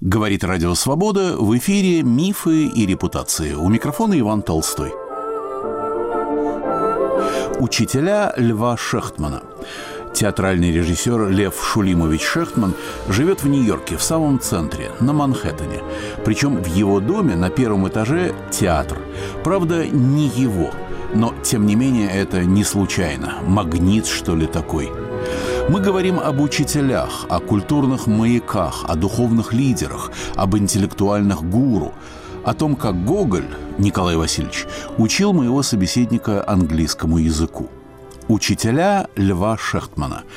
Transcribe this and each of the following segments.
Говорит Радио Свобода в эфире «Мифы и репутации». У микрофона Иван Толстой. Учителя Льва Шехтмана. Театральный режиссер Лев Шулимович Шехтман живет в Нью-Йорке, в самом центре, на Манхэттене. Причем в его доме на первом этаже театр. Правда, не его. Но, тем не менее, это не случайно. Магнит, что ли, такой – мы говорим об учителях, о культурных маяках, о духовных лидерах, об интеллектуальных гуру, о том, как Гоголь, Николай Васильевич, учил моего собеседника английскому языку. Учителя Льва Шехтмана –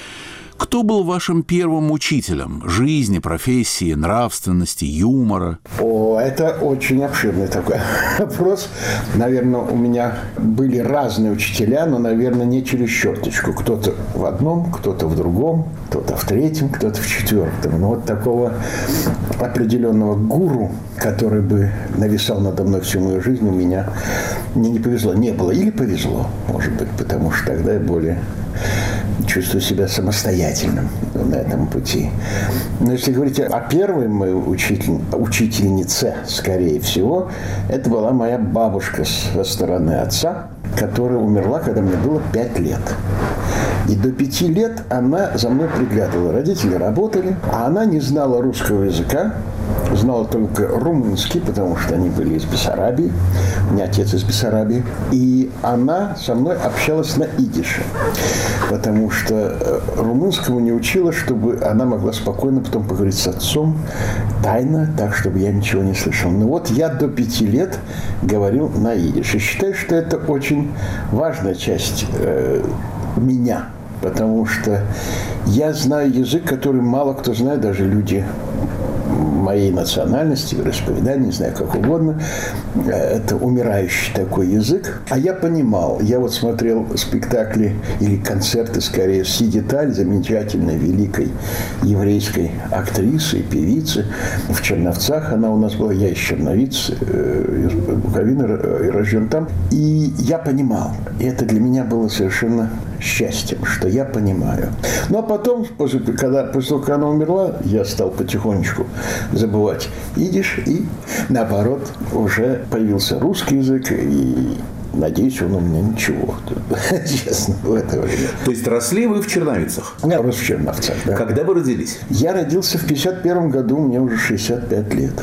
кто был вашим первым учителем жизни, профессии, нравственности, юмора? О, это очень обширный такой вопрос. Наверное, у меня были разные учителя, но, наверное, не через черточку. Кто-то в одном, кто-то в другом, кто-то в третьем, кто-то в четвертом. Но вот такого определенного гуру, который бы нависал надо мной всю мою жизнь, у меня мне не повезло. Не было. Или повезло, может быть, потому что тогда я более чувствую себя самостоятельным на этом пути. Но если говорить о первой моей учитель, учительнице, скорее всего, это была моя бабушка со стороны отца, которая умерла, когда мне было пять лет. И до пяти лет она за мной приглядывала. Родители работали, а она не знала русского языка, знала только румынский, потому что они были из Бессарабии. У меня отец из Бессарабии. И она со мной общалась на идише, потому что э, румынскому не учила, чтобы она могла спокойно потом поговорить с отцом тайно, так, чтобы я ничего не слышал. Но вот я до пяти лет говорил на идише. Считаю, что это очень важная часть э, меня, потому что я знаю язык, который мало кто знает, даже люди моей национальности, вероисповедания, не знаю, как угодно. Это умирающий такой язык. А я понимал, я вот смотрел спектакли или концерты, скорее, Си Деталь, замечательной, великой еврейской актрисы и певицы. В Черновцах она у нас была, я из Черновиц, э, из Буковины, э, рожден там. И я понимал, и это для меня было совершенно счастьем, что я понимаю. Ну, а потом, после, когда, после того, как она умерла, я стал потихонечку забывать идиш, и наоборот, уже появился русский язык, и Надеюсь, он у меня ничего, честно, в это время. То есть росли вы в Черновицах? Я рос в Черновцах, да. Когда вы родились? Я родился в 51 году, мне уже 65 лет.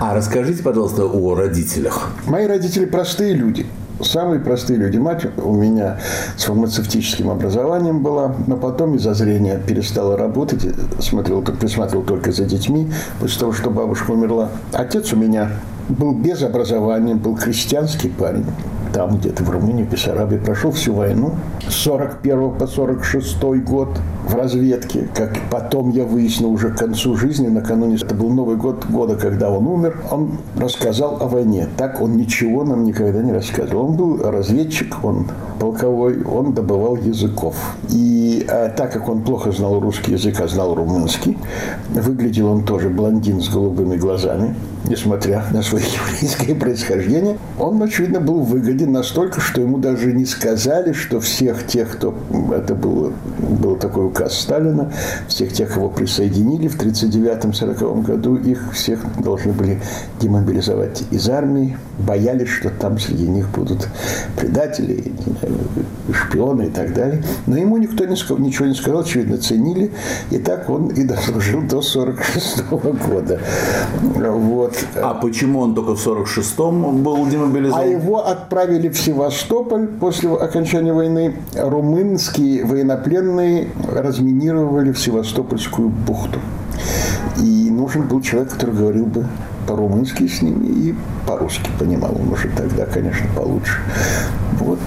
А расскажите, пожалуйста, о родителях. Мои родители простые люди самые простые люди. Мать у меня с фармацевтическим образованием была, но потом из-за зрения перестала работать, смотрел, присматривал только за детьми после того, что бабушка умерла. Отец у меня был без образования, был крестьянский парень там где-то в Румынии, в Бессарабии, прошел всю войну с 41 по 46 год в разведке. Как потом я выяснил уже к концу жизни, накануне, это был Новый год года, когда он умер, он рассказал о войне. Так он ничего нам никогда не рассказывал. Он был разведчик, он полковой, он добывал языков. И а, так как он плохо знал русский язык, а знал румынский, выглядел он тоже блондин с голубыми глазами, несмотря на свое еврейское происхождение. Он, очевидно, был выгоден настолько, что ему даже не сказали, что всех тех, кто... Это был, был такой указ Сталина, всех тех, кого присоединили в 1939-1940 году, их всех должны были демобилизовать из армии. Боялись, что там среди них будут предатели, шпионы и так далее. Но ему никто не ничего не сказал, очевидно, ценили. И так он и дослужил до 46 -го года. Вот. А почему он только в 46-м был демобилизован? А его отправили в Севастополь после окончания войны. Румынские военнопленные разминировали в Севастопольскую бухту. И нужен был человек, который говорил бы по-румынски с ними и по-русски понимал. Он уже тогда, конечно, получше. Вот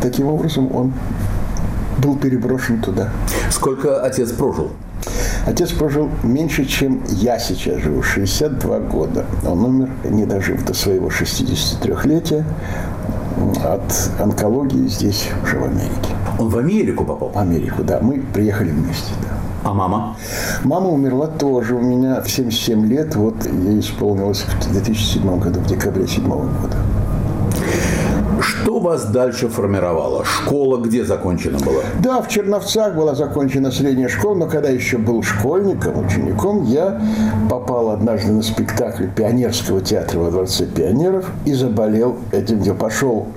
таким образом он был переброшен туда. Сколько отец прожил? Отец прожил меньше, чем я сейчас живу, 62 года. Он умер, не дожив до своего 63-летия от онкологии здесь, уже в Америке. Он в Америку попал? В Америку, да. Мы приехали вместе, да. А мама? Мама умерла тоже у меня в 77 лет. Вот ей исполнилось в 2007 году, в декабре 2007 года. Что вас дальше формировало? Школа где закончена была? Да, в Черновцах была закончена средняя школа, но когда еще был школьником, учеником, я попал однажды на спектакль Пионерского театра во Дворце пионеров и заболел этим, где пошел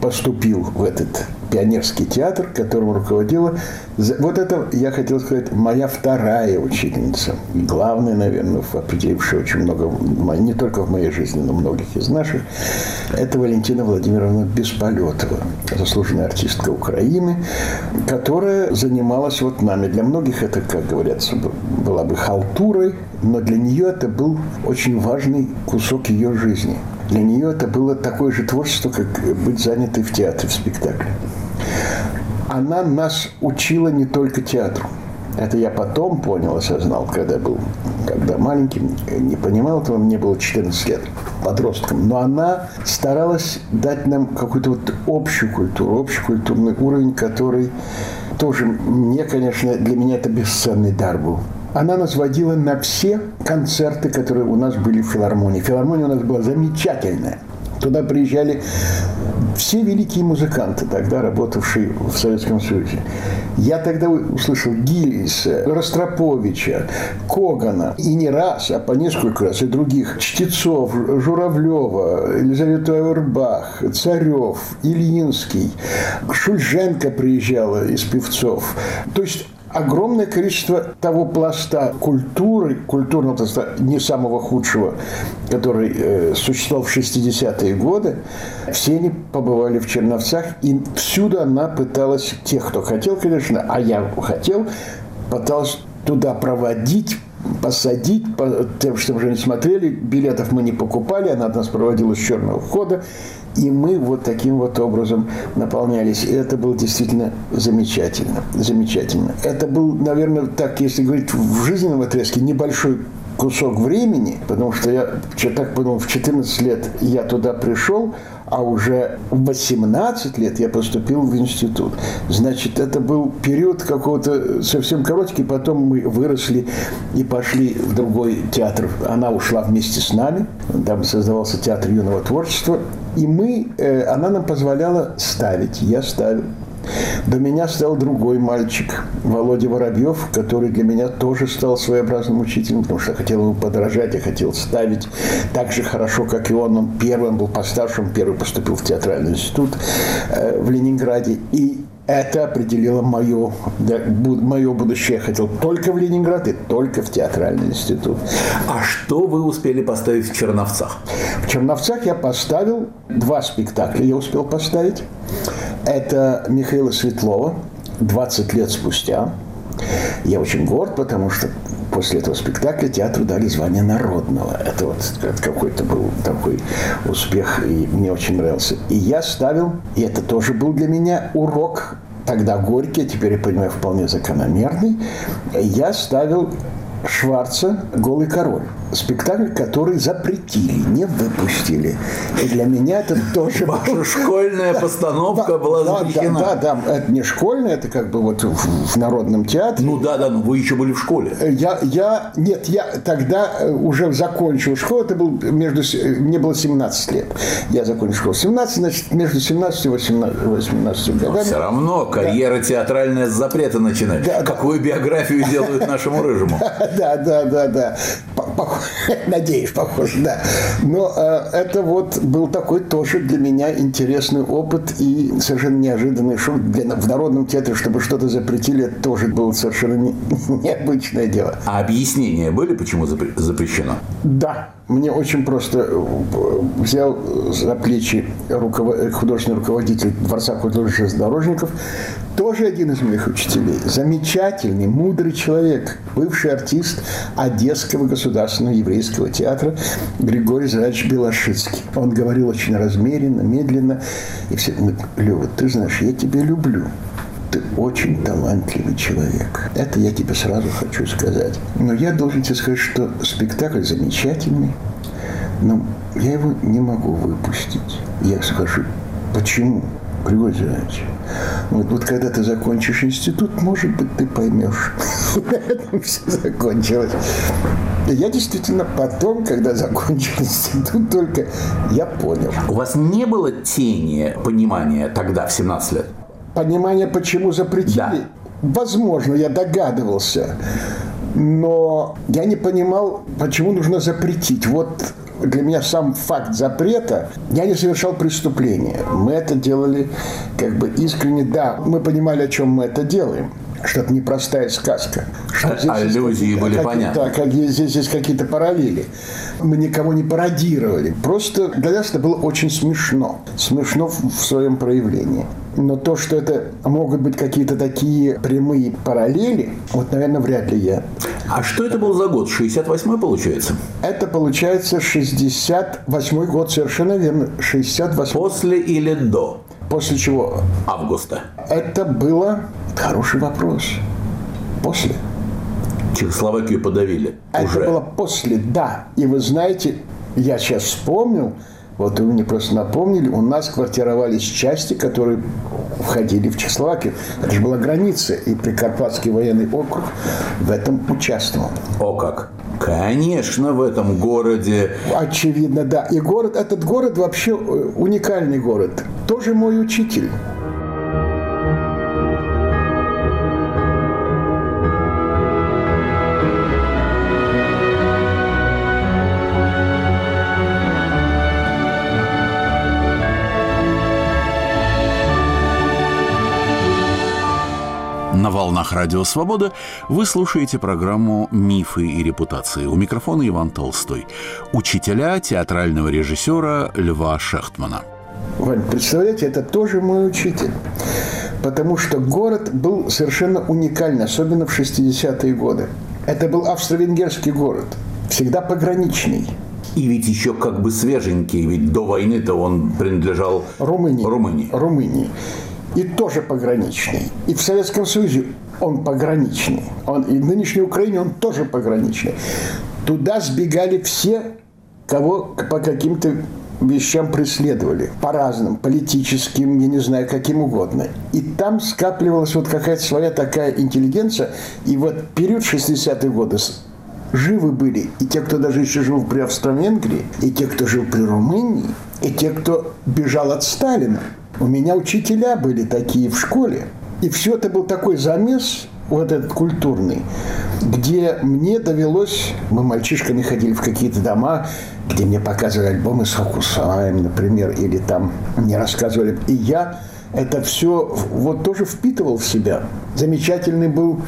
поступил в этот пионерский театр, которым руководила... Вот это, я хотел сказать, моя вторая учительница. Главная, наверное, определившая очень много, не только в моей жизни, но многих из наших, это Валентина Владимировна Бесполетова, заслуженная артистка Украины, которая занималась вот нами. Для многих это, как говорится, была бы халтурой, но для нее это был очень важный кусок ее жизни – для нее это было такое же творчество, как быть занятой в театре, в спектакле. Она нас учила не только театру. Это я потом понял, осознал, когда был, когда маленьким, не понимал этого, мне было 14 лет, подростком. Но она старалась дать нам какую-то вот общую культуру, общий культурный уровень, который тоже мне, конечно, для меня это бесценный дар был она нас водила на все концерты, которые у нас были в филармонии. Филармония у нас была замечательная. Туда приезжали все великие музыканты, тогда работавшие в Советском Союзе. Я тогда услышал Гиллиса, Ростроповича, Когана, и не раз, а по несколько раз, и других, Чтецов, Журавлева, Елизавета Авербах, Царев, Ильинский, Шульженко приезжала из певцов. То есть огромное количество того пласта культуры, культурного пласта не самого худшего, который э, существовал в 60-е годы, все они побывали в Черновцах, и всюду она пыталась, тех, кто хотел, конечно, а я хотел, пыталась туда проводить посадить, по, тем, чтобы уже не смотрели. Билетов мы не покупали, она нас проводила с черного входа. И мы вот таким вот образом наполнялись. И это было действительно замечательно. Замечательно. Это был, наверное, так, если говорить в жизненном отрезке, небольшой кусок времени, потому что я так подумал, в 14 лет я туда пришел, а уже в 18 лет я поступил в институт. Значит, это был период какого-то совсем короткий, потом мы выросли и пошли в другой театр. Она ушла вместе с нами, там создавался театр юного творчества, и мы, э, она нам позволяла ставить, я ставил. До меня стал другой мальчик, Володя Воробьев, который для меня тоже стал своеобразным учителем, потому что хотел ему подражать, я хотел ставить так же хорошо, как и он. Он первым был постарше, он первый поступил в театральный институт э, в Ленинграде. И это определило мое, да, мое будущее. Я хотел только в Ленинград и только в театральный институт. А что вы успели поставить в Черновцах? В Черновцах я поставил два спектакля. Я успел поставить. Это Михаила Светлова, 20 лет спустя. Я очень горд, потому что после этого спектакля театру дали звание народного. Это вот это какой-то был такой успех, и мне очень нравился. И я ставил, и это тоже был для меня урок, тогда горький, а теперь я понимаю, вполне закономерный. Я ставил Шварца «Голый король» спектакль, который запретили, не выпустили. И для меня это тоже... Ваша школьная постановка была запрещена. Да, да, да, это не школьная, это как бы вот в, народном театре. Ну да, да, но вы еще были в школе. Я, я, нет, я тогда э, уже закончил школу, это был между, мне было 17 лет. Я закончил школу 17, значит, между 17 и 18, 18 годами. Но все равно карьера да. театральная с запрета начинает. Да, Какую да. биографию делают нашему рыжему? Да, да, да, да. Надеюсь, похоже, да. Но э, это вот был такой тоже для меня интересный опыт и совершенно неожиданный шум. Для, в Народном театре, чтобы что-то запретили, это тоже было совершенно не, необычное дело. А объяснения были, почему запрещено? Да. Мне очень просто э, взял за плечи руковод... художественный руководитель Дворца художественных дорожников, тоже один из моих учителей. Замечательный, мудрый человек, бывший артист Одесского государственного еврейского театра Григорий Зрач Белошицкий. Он говорил очень размеренно, медленно. И все, Лева, ты знаешь, я тебя люблю ты очень талантливый человек. Это я тебе сразу хочу сказать. Но я должен тебе сказать, что спектакль замечательный, но я его не могу выпустить. Я скажу, почему? Григорий Зинович, вот, вот когда ты закончишь институт, может быть, ты поймешь. На этом все закончилось. Я действительно потом, когда закончил институт, только я понял. У вас не было тени понимания тогда, в 17 лет? Понимание, почему запретили? Да. Возможно, я догадывался. Но я не понимал, почему нужно запретить. Вот для меня сам факт запрета, я не совершал преступления. Мы это делали как бы искренне. Да, мы понимали, о чем мы это делаем что это непростая сказка. Что здесь Аллюзии были как, понятны. Да, как здесь есть какие-то параллели. Мы никого не пародировали. Просто для нас это было очень смешно. Смешно в, своем проявлении. Но то, что это могут быть какие-то такие прямые параллели, вот, наверное, вряд ли я. А что это был за год? 68-й получается? Это получается 68-й год, совершенно верно. 68 После или до? После чего? Августа. Это было хороший вопрос. После. Чехословакию подавили. Это уже. было после, да. И вы знаете, я сейчас вспомнил, вот вы мне просто напомнили, у нас квартировались части, которые входили в Чехословакию. Это же была граница, и Прикарпатский военный округ в этом участвовал. О как! Конечно, в этом городе. Очевидно, да. И город, этот город вообще э, уникальный город. Тоже мой учитель. Волнах Радио Свобода вы слушаете программу «Мифы и репутации». У микрофона Иван Толстой. Учителя театрального режиссера Льва Шехтмана. Вань, представляете, это тоже мой учитель. Потому что город был совершенно уникальный, особенно в 60-е годы. Это был австро-венгерский город, всегда пограничный. И ведь еще как бы свеженький, ведь до войны-то он принадлежал Румынии. Румынии. Румынии и тоже пограничный. И в Советском Союзе он пограничный. Он, и в нынешней Украине он тоже пограничный. Туда сбегали все, кого по каким-то вещам преследовали. По разным, политическим, я не знаю, каким угодно. И там скапливалась вот какая-то своя такая интеллигенция. И вот период 60-х годы живы были и те, кто даже еще жил при Австро-Венгрии, и те, кто жил при Румынии, и те, кто бежал от Сталина. У меня учителя были такие в школе. И все это был такой замес, вот этот культурный, где мне довелось, мы мальчишками ходили в какие-то дома, где мне показывали альбомы с Хокусаем, например, или там мне рассказывали. И я это все вот тоже впитывал в себя. Замечательный был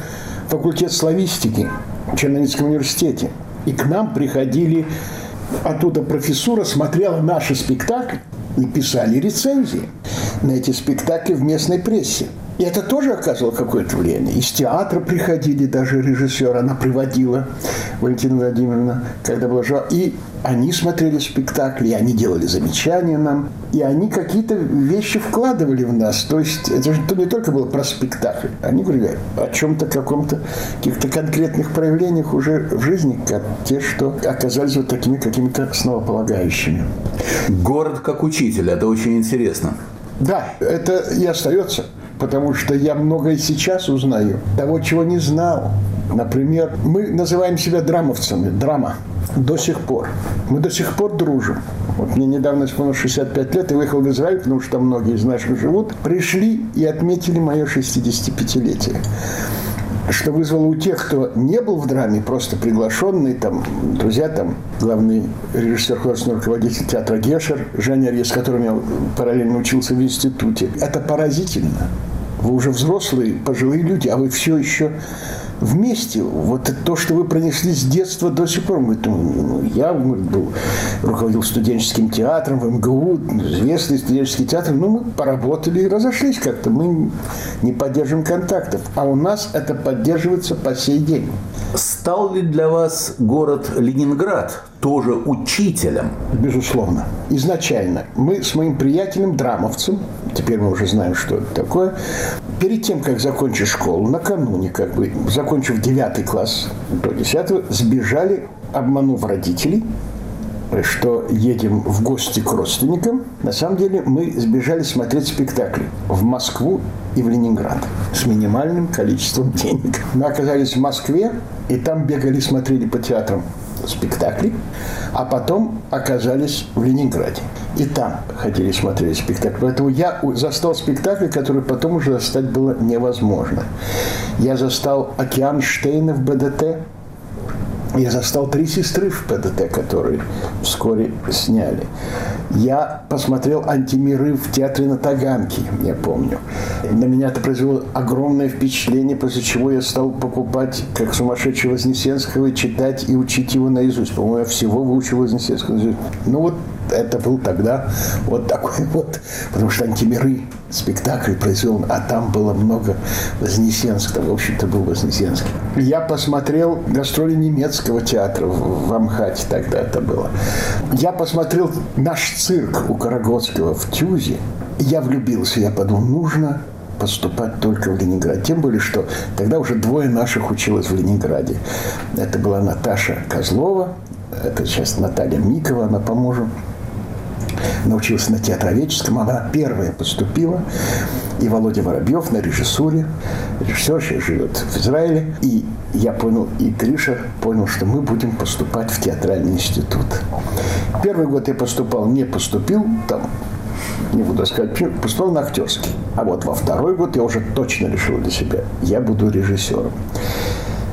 факультет славистики в Черноморском университете. И к нам приходили оттуда профессура, смотрела наши спектакли и писали рецензии на эти спектакли в местной прессе. И это тоже оказывало какое-то влияние. Из театра приходили даже режиссеры, она приводила, Валентина Владимировна, когда была жива. И они смотрели спектакли, и они делали замечания нам, и они какие-то вещи вкладывали в нас. То есть это же не только было про спектакль. Они говорили о чем-то, каком-то, каких-то конкретных проявлениях уже в жизни, как те, что оказались вот такими какими-то основополагающими. Город как учитель, это очень интересно. Да, это и остается, потому что я многое сейчас узнаю, того, чего не знал. Например, мы называем себя драмовцами, драма, до сих пор. Мы до сих пор дружим. Вот мне недавно исполнилось 65 лет, и выехал в Израиль, потому что многие из наших живут. Пришли и отметили мое 65-летие что вызвало у тех, кто не был в драме, просто приглашенный, там, друзья, там, главный режиссер, художественный руководитель театра Гешер, Женя с которым я параллельно учился в институте. Это поразительно. Вы уже взрослые, пожилые люди, а вы все еще вместе. Вот то, что вы пронесли с детства до сих пор. Мы, ну, я был, руководил студенческим театром в МГУ, известный студенческий театр. Ну, мы поработали и разошлись как-то. Мы не поддерживаем контактов. А у нас это поддерживается по сей день. Стал ли для вас город Ленинград тоже учителем? Безусловно. Изначально. Мы с моим приятелем, драмовцем, теперь мы уже знаем, что это такое, перед тем, как закончить школу, накануне, как бы, закончив 9 класс до 10, сбежали, обманув родителей, что едем в гости к родственникам. На самом деле мы сбежали смотреть спектакли в Москву и в Ленинград с минимальным количеством денег. Мы оказались в Москве, и там бегали, смотрели по театрам спектаклей, а потом оказались в Ленинграде. И там ходили смотрели спектакль. Поэтому я застал спектакль, который потом уже застать было невозможно. Я застал «Океан Штейна» в БДТ, я застал три сестры в ПДТ, которые вскоре сняли. Я посмотрел «Антимиры» в театре на Таганке, я помню. На меня это произвело огромное впечатление, после чего я стал покупать, как сумасшедший Вознесенского, читать и учить его наизусть. По-моему, я всего выучил Вознесенского наизусть. Ну вот это был тогда вот такой вот, потому что «Антимиры» спектакль произвел, а там было много Вознесенского, в общем-то, был Вознесенский. Я посмотрел гастроли немецкого театра в Амхате тогда это было. Я посмотрел наш цирк у Карагодского в Тюзе. Я влюбился, я подумал, нужно поступать только в Ленинград. Тем более, что тогда уже двое наших училось в Ленинграде. Это была Наташа Козлова, это сейчас Наталья Микова, она поможет научился на театроведческом. Она первая поступила. И Володя Воробьев на режиссуре. Режиссер сейчас живет в Израиле. И я понял, и Гриша понял, что мы будем поступать в театральный институт. Первый год я поступал, не поступил, там не буду сказать, поступал на актерский. А вот во второй год я уже точно решил для себя, я буду режиссером.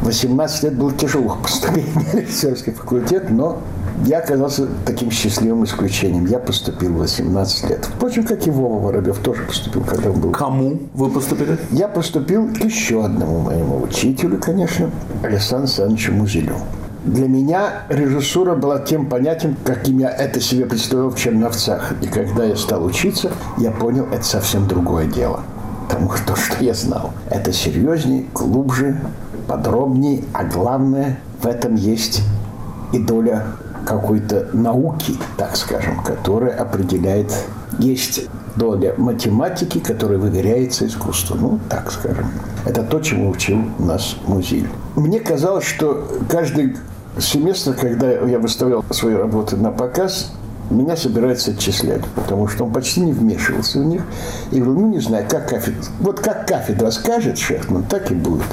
18 лет было тяжело поступить на режиссерский факультет, но я оказался таким счастливым исключением. Я поступил в 18 лет. Впрочем, как и Вова Воробьев тоже поступил, когда он был. Кому вы поступили? Я поступил к еще одному моему учителю, конечно, Александру Александровичу Музелю. Для меня режиссура была тем понятием, каким я это себе представлял в Черновцах. И когда я стал учиться, я понял, это совсем другое дело. Потому что то, что я знал, это серьезнее, глубже, подробнее, а главное, в этом есть и доля какой-то науки, так скажем, которая определяет, есть доля математики, которая выверяется искусству. Ну, так скажем. Это то, чему учил нас музей. Мне казалось, что каждый семестр, когда я выставлял свои работы на показ, меня собирается отчислять, потому что он почти не вмешивался в них. И говорил, ну, не знаю, как кафедра... Вот как кафедра скажет Шехман, так и будет.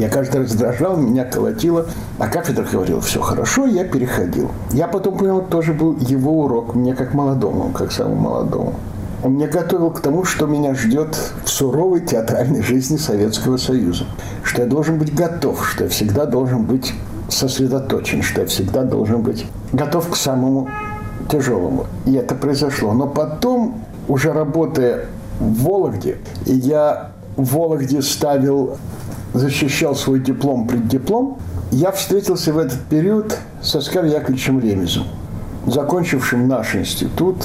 Я каждый раз дрожал, меня колотило. А кафедра говорила, все хорошо, я переходил. Я потом понял, тоже был его урок, мне как молодому, как самому молодому. Он меня готовил к тому, что меня ждет в суровой театральной жизни Советского Союза. Что я должен быть готов, что я всегда должен быть сосредоточен, что я всегда должен быть готов к самому тяжелому. И это произошло. Но потом, уже работая в Вологде, я в Вологде ставил защищал свой диплом, преддиплом, я встретился в этот период с Оскаром Яковлевичем Ремезом, закончившим наш институт,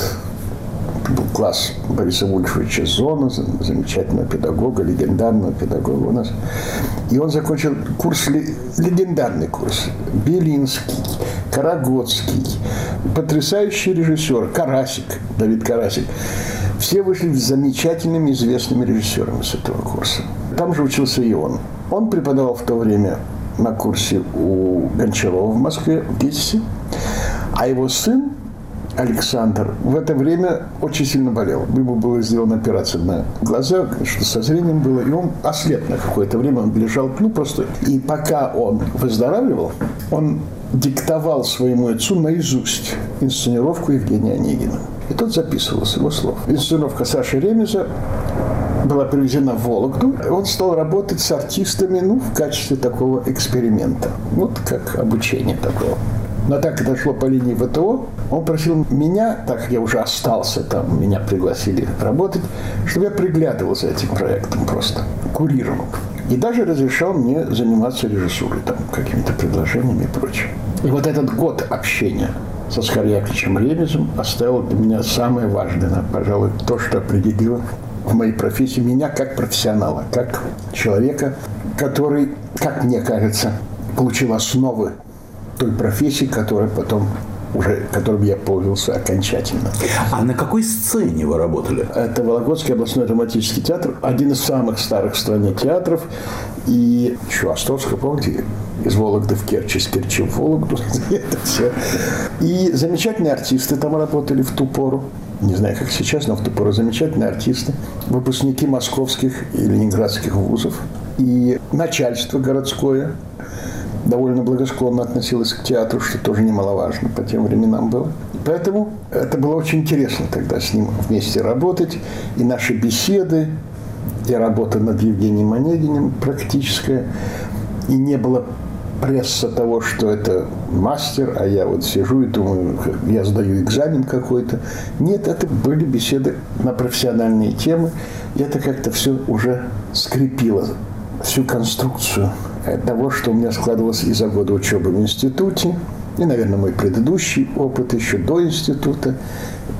был класс Бориса Вольфовича Зона, замечательного педагога, легендарного педагога у нас. И он закончил курс, легендарный курс, Белинский, Карагодский, потрясающий режиссер, Карасик, Давид Карасик. Все вышли замечательными известными режиссерами с этого курса. Там же учился и он. Он преподавал в то время на курсе у Гончарова в Москве, в ГИТИСе. А его сын Александр в это время очень сильно болел. Ему была сделана операция на глаза, что со зрением было, и он ослеп на какое-то время, он лежал, ну просто. И пока он выздоравливал, он диктовал своему отцу наизусть инсценировку Евгения Онегина. И тот записывал с его слов. Инсценировка Саши Ремеза была привезена в Вологду. Он стал работать с артистами ну, в качестве такого эксперимента. Вот как обучение такого. Но так как дошло по линии ВТО, он просил меня, так я уже остался там, меня пригласили работать, чтобы я приглядывал за этим проектом просто, курировал. И даже разрешал мне заниматься режиссурой, там, какими-то предложениями и прочим. И вот этот год общения со Скорьяковичем Ремезом оставил для меня самое важное, пожалуй, то, что определило в моей профессии меня как профессионала, как человека, который, как мне кажется, получил основы той профессии, которая потом уже которым я пользовался окончательно. А на какой сцене вы работали? Это Вологодский областной драматический театр, один из самых старых в стране театров. И еще Островска, помните, из Вологды в Керчь, из Керчи в Вологду. Это все. И замечательные артисты там работали в ту пору не знаю, как сейчас, но в ту пору замечательные артисты, выпускники московских и ленинградских вузов, и начальство городское, довольно благосклонно относилась к театру, что тоже немаловажно по тем временам было. Поэтому это было очень интересно тогда с ним вместе работать. И наши беседы, и работа над Евгением Онегиным практическая. И не было пресса того, что это мастер, а я вот сижу и думаю, я сдаю экзамен какой-то. Нет, это были беседы на профессиональные темы. И это как-то все уже скрепило всю конструкцию того, что у меня складывалось из за года учебы в институте, и, наверное, мой предыдущий опыт еще до института,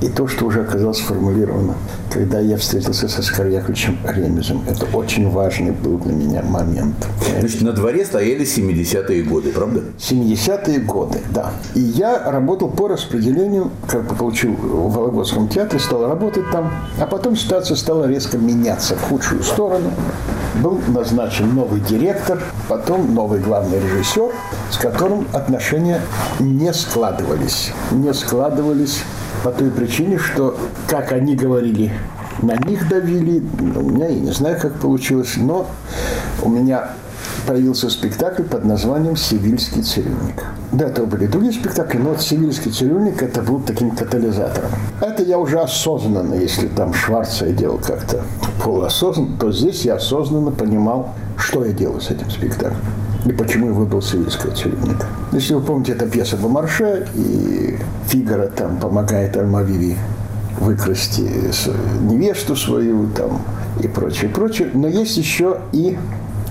и то, что уже оказалось сформулировано, когда я встретился со Оскаром Яковлевичем Ремезом. Это очень важный был для меня момент. Значит, на дворе стояли 70-е годы, правда? 70-е годы, да. И я работал по распределению, как бы получил в Вологодском театре, стал работать там, а потом ситуация стала резко меняться в худшую сторону. Был назначен новый директор, потом новый главный режиссер, с которым отношения не складывались. Не складывались по той причине, что, как они говорили, на них давили. У меня, я не знаю, как получилось, но у меня появился спектакль под названием «Сивильский цирюльник». До этого были другие спектакли, но вот «Сивильский цирюльник» это был таким катализатором. Это я уже осознанно, если там Шварца я делал как-то полуосознанно, то здесь я осознанно понимал, что я делаю с этим спектаклем и почему я выбрал сивильского цирюльника. Если вы помните, это пьеса Бомарше, и Фигара там помогает Альмавири выкрасть невесту свою там и прочее, прочее. Но есть еще и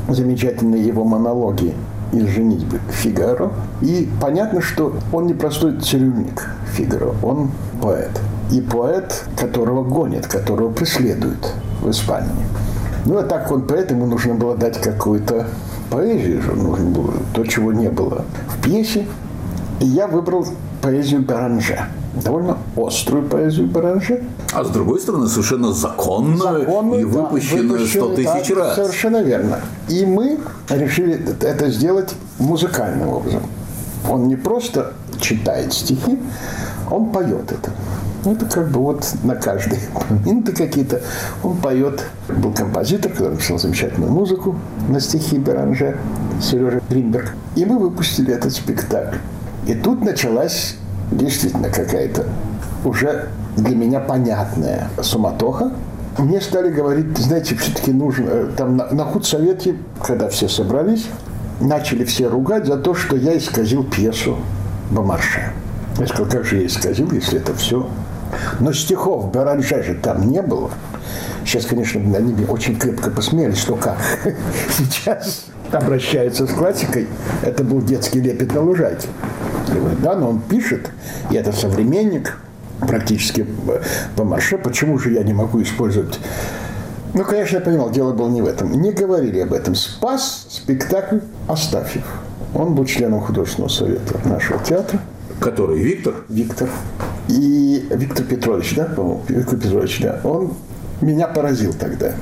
замечательные его монологи из «Женитьбы» Фигаро. И понятно, что он не простой цирюльник Фигаро, он поэт. И поэт, которого гонят, которого преследуют в Испании. Ну, а так он поэт, ему нужно было дать какую-то поэзию же нужно было, то, чего не было в пьесе. И я выбрал поэзию Беранже. Довольно острую поэзию Беранже. А с другой стороны, совершенно законную, законную и выпущенную да, сто тысяч да, раз. Совершенно верно. И мы решили это сделать музыкальным образом. Он не просто читает стихи, он поет это. Это как бы вот на каждой минуты какие-то. Он поет. Был композитор, который написал замечательную музыку на стихи Беранже, Сережа Гринберг. И мы выпустили этот спектакль. И тут началась действительно какая-то уже для меня понятная суматоха. Мне стали говорить, знаете, все-таки нужно, э, там на, на худсовете, когда все собрались, начали все ругать за то, что я исказил пьесу Бомарше. Я сказал, как же я исказил, если это все но стихов Беранже же там не было. Сейчас, конечно, они очень крепко посмеялись, как. Сейчас обращаются с классикой. Это был детский лепет на лужайке. Говорят, да, но он пишет, и это современник, практически по марше. Почему же я не могу использовать ну, конечно, я понимал, дело было не в этом. Не говорили об этом. Спас спектакль Астафьев. Он был членом художественного совета нашего театра. Который Виктор? Виктор. И Виктор Петрович, да, по-моему, Виктор Петрович, да, он меня поразил тогда.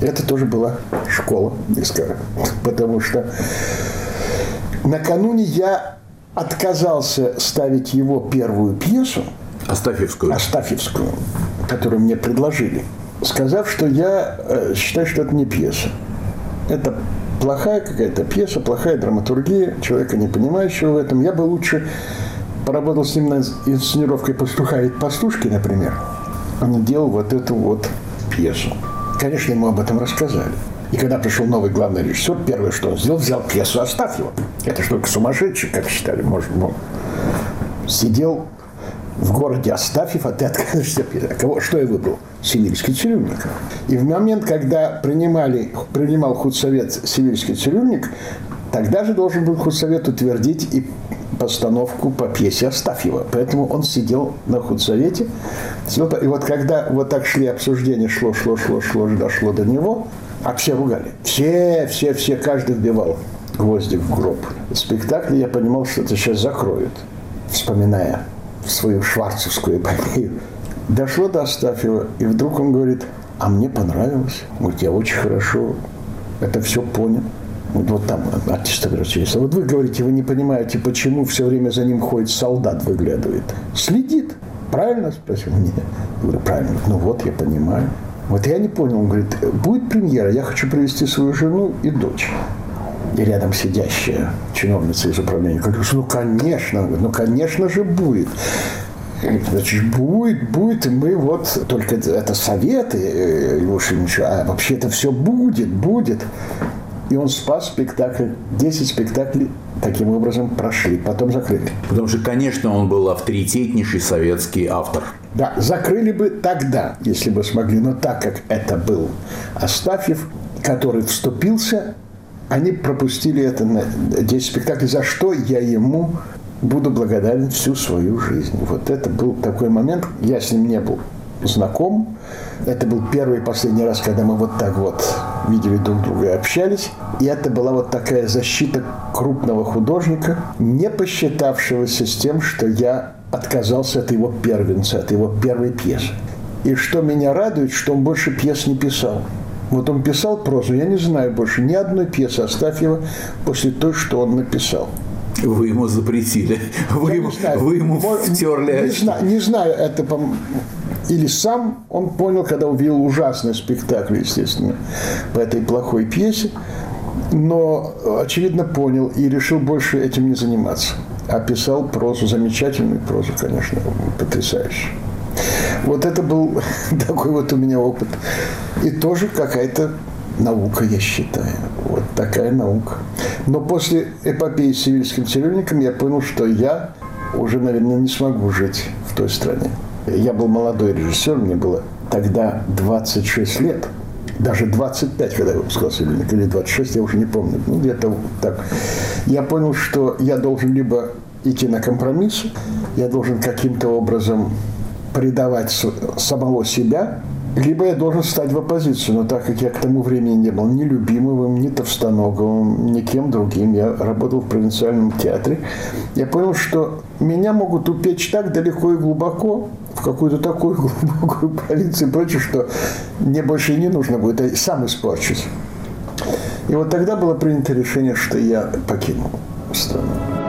Это тоже была школа, скажем, потому что накануне я отказался ставить его первую пьесу, Астафьевскую. Астафьевскую, которую мне предложили, сказав, что я э, считаю, что это не пьеса. Это плохая какая-то пьеса, плохая драматургия, человека не понимающего в этом. Я бы лучше поработал с ним над инсценировкой «Пастуха и пастушки», например. Он делал вот эту вот пьесу. Конечно, ему об этом рассказали. И когда пришел новый главный режиссер, первое, что он сделал, взял пьесу «Оставь его». Это что, сумасшедший, как считали, может, был. Сидел в городе Астафьев, а ты отказываешься А кого, что я выбрал? Сибирский цирюльник. И в момент, когда принимали, принимал худсовет Сибирский цирюльник, тогда же должен был худсовет утвердить и постановку по пьесе Астафьева. Поэтому он сидел на худсовете. И вот когда вот так шли обсуждения, шло, шло, шло, шло, дошло до него, а все ругали. Все, все, все, каждый вбивал гвоздик в гроб. В спектакле я понимал, что это сейчас закроют, вспоминая свою шварцевскую эпопею. Дошло до Астафьева, и вдруг он говорит, а мне понравилось. Говорит, я очень хорошо это все понял. Вот, вот там артист обращается. Вот вы говорите, вы не понимаете, почему все время за ним ходит солдат, выглядывает. Следит. Правильно? Спросил. Я говорю, правильно. Ну вот, я понимаю. Вот я не понял. Он говорит, будет премьера, я хочу привести свою жену и дочь. И рядом сидящая чиновница из управления говорит, ну, конечно, ну, конечно же будет. Значит, будет, будет, и мы вот, только это советы, э, Леша, а вообще это все будет, будет. И он спас спектакль. 10 спектаклей таким образом прошли, потом закрыли. Потому что, конечно, он был авторитетнейший советский автор. Да, закрыли бы тогда, если бы смогли. Но так как это был Астафьев, который вступился, они пропустили это на 10 спектаклей, за что я ему буду благодарен всю свою жизнь. Вот это был такой момент. Я с ним не был знаком. Это был первый и последний раз, когда мы вот так вот видели друг друга и общались. И это была вот такая защита крупного художника, не посчитавшегося с тем, что я отказался от его первенца, от его первой пьесы. И что меня радует, что он больше пьес не писал. Вот он писал прозу, я не знаю больше ни одной пьесы Астафьева после той, что он написал. Вы ему запретили. Вы, ему, вы ему втерли. Не, знаю, не знаю, это или сам он понял, когда увидел ужасный спектакль, естественно, по этой плохой пьесе, но, очевидно, понял и решил больше этим не заниматься. А писал прозу, замечательную прозу, конечно, потрясающую. Вот это был такой вот у меня опыт. И тоже какая-то наука, я считаю. Вот такая наука. Но после эпопеи с сивильским цирюльником я понял, что я уже, наверное, не смогу жить в той стране. Я был молодой режиссер, мне было тогда 26 лет. Даже 25, когда я выпускал «Цирюльник», или 26, я уже не помню. Ну, где-то так. Я понял, что я должен либо идти на компромисс, я должен каким-то образом предавать самого себя, либо я должен стать в оппозицию, но так как я к тому времени не был ни Любимовым, ни Товстоноговым, ни кем другим, я работал в провинциальном театре, я понял, что меня могут упечь так далеко и глубоко, в какую-то такую глубокую провинцию и прочее, что мне больше и не нужно будет, я сам испорчусь. И вот тогда было принято решение, что я покинул страну.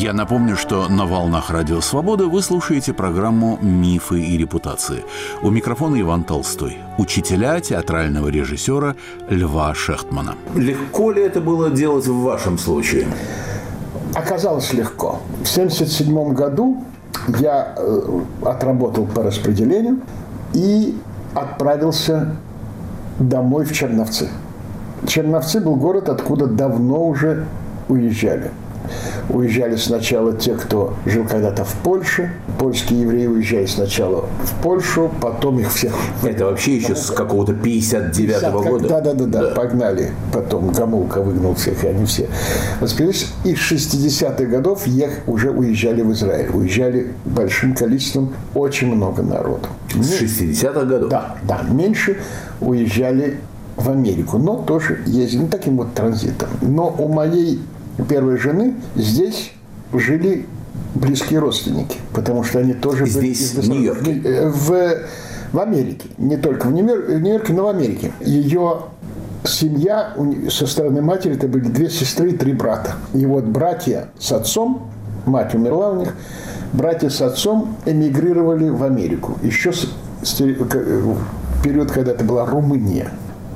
Я напомню, что на «Волнах Радио Свобода» вы слушаете программу «Мифы и репутации». У микрофона Иван Толстой, учителя театрального режиссера Льва Шехтмана. Легко ли это было делать в вашем случае? Оказалось легко. В 1977 году я э, отработал по распределению и отправился домой в Черновцы. Черновцы был город, откуда давно уже уезжали – Уезжали сначала те, кто жил когда-то в Польше. Польские евреи уезжали сначала в Польшу, потом их всех... Это вообще еще с какого-то 59-го года? Да, да, да, да, погнали. Потом Гамулка выгнал всех, и они все воспитались. И с 60-х годов ех уже уезжали в Израиль. Уезжали большим количеством, очень много народу. С 60-х годов? Да, да. Меньше уезжали в Америку, но тоже ездили, ну, таким вот транзитом. Но у моей первой жены здесь жили близкие родственники, потому что они тоже здесь, были... в Нью-Йорке? Э, в, в Америке. Не только в Нью-Йорке, но в Америке. Ее семья со стороны матери, это были две сестры и три брата. И вот братья с отцом, мать умерла у них, братья с отцом эмигрировали в Америку. Еще с, с, в период, когда это была Румыния.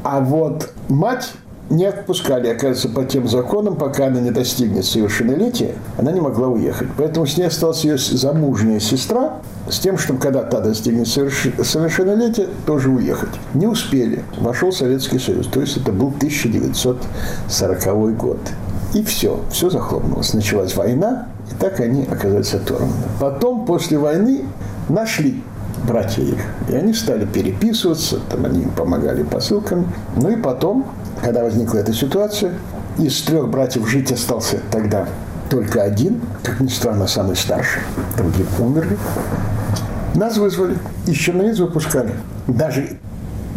А вот мать не отпускали, оказывается, по тем законам, пока она не достигнет совершеннолетия, она не могла уехать. Поэтому с ней осталась ее замужняя сестра, с тем, чтобы когда та достигнет совершеннолетия, тоже уехать. Не успели. Вошел Советский Союз. То есть это был 1940 год. И все, все захлопнулось. Началась война, и так они оказались оторваны. Потом, после войны, нашли братья их. И они стали переписываться, там они им помогали посылками. Ну и потом когда возникла эта ситуация, из трех братьев жить остался тогда только один, как ни странно, самый старший. Другие умерли. Нас вызвали, из Черновиц выпускали. Даже